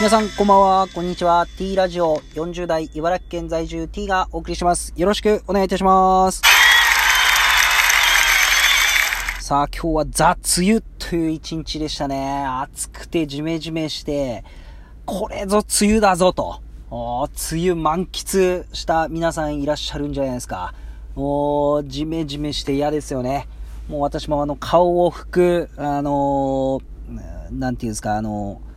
皆さん、こんばんは。こんにちは。T ラジオ40代茨城県在住 T がお送りします。よろしくお願いいたします。さあ、今日はザ・梅雨という一日でしたね。暑くてジメジメして、これぞ梅雨だぞと。梅雨満喫した皆さんいらっしゃるんじゃないですか。もう、ジメジメして嫌ですよね。もう私もあの、顔を拭く、あのー、なんていうんですか、あのー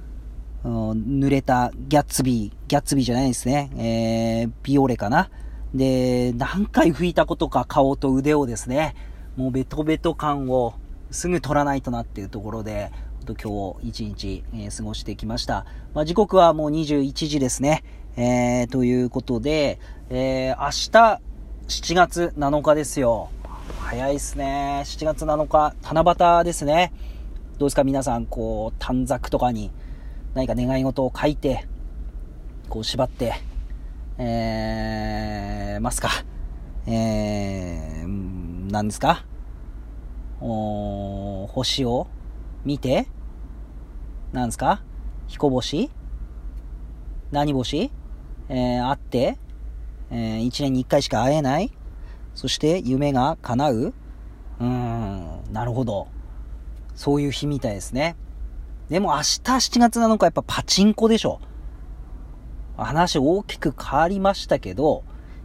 濡れたギャッツビー、ギャッツビーじゃないですね。えー、ビオレかな。で、何回拭いたことか顔と腕をですね、もうベトベト感をすぐ取らないとなっていうところで、今日一日、えー、過ごしてきました。まあ、時刻はもう21時ですね。えー、ということで、えー、明日7月7日ですよ。早いですね。7月7日、七夕ですね。どうですか？皆さん、こう、短冊とかに、何か願い事を書いて、こう縛って、えー、ますか。えー、何ですかお星を見て、何ですか彦星何星えー、会って、えー、一年に一回しか会えないそして夢が叶ううーん、なるほど。そういう日みたいですね。でも明日7月7日やっぱパチンコでしょ。話大きく変わりましたけど、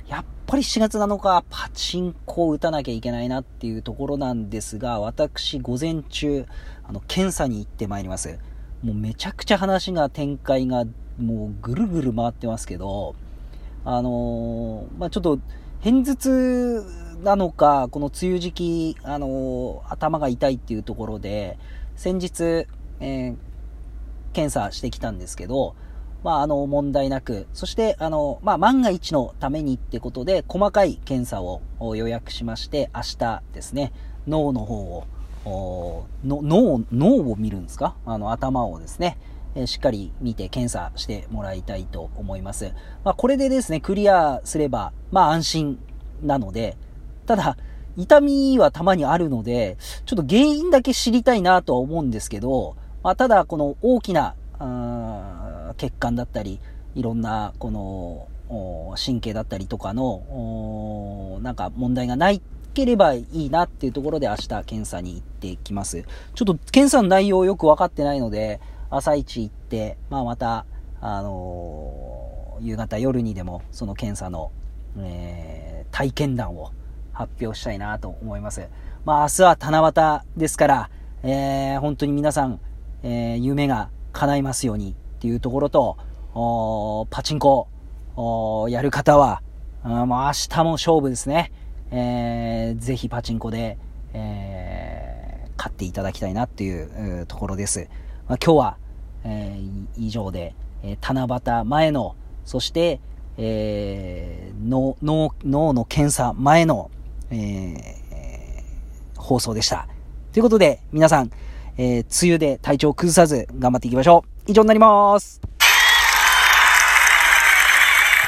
やっぱり7月7日パチンコを打たなきゃいけないなっていうところなんですが、私午前中、あの、検査に行ってまいります。もうめちゃくちゃ話が展開がもうぐるぐる回ってますけど、あのー、まあ、ちょっと、偏頭痛なのか、この梅雨時期、あのー、頭が痛いっていうところで、先日、えー、検査してきたんですけど、まあ、あの、問題なく、そして、あの、まあ、万が一のためにってことで、細かい検査を予約しまして、明日ですね、脳の方を、の脳、脳を見るんですか？あの、頭をですね、えしっかり見て検査してもらいたいと思います。まあ、これでですね、クリアすれば、まあ、安心なので、ただ、痛みはたまにあるので、ちょっと原因だけ知りたいなとは思うんですけど、まあ、ただ、この大きな、血管だったり、いろんな、この、神経だったりとかの、なんか問題がないければいいなっていうところで明日検査に行ってきます。ちょっと検査の内容よくわかってないので、朝一行って、まあまた、あのー、夕方夜にでもその検査の、えー、体験談を発表したいなと思います。まあ明日は七夕ですから、えー、本当に皆さん、えー、夢が叶いますようにっていうところと、パチンコ、やる方は、もう明日も勝負ですね。えー、ぜひパチンコで、えー、勝っていただきたいなっていうところです。まあ、今日は、えー、以上で、えー、七夕前の、そして、えー、脳、脳、脳の検査前の、えー、放送でした。ということで、皆さん、えー、梅雨で体調崩さず頑張っていきましょう。以上になります。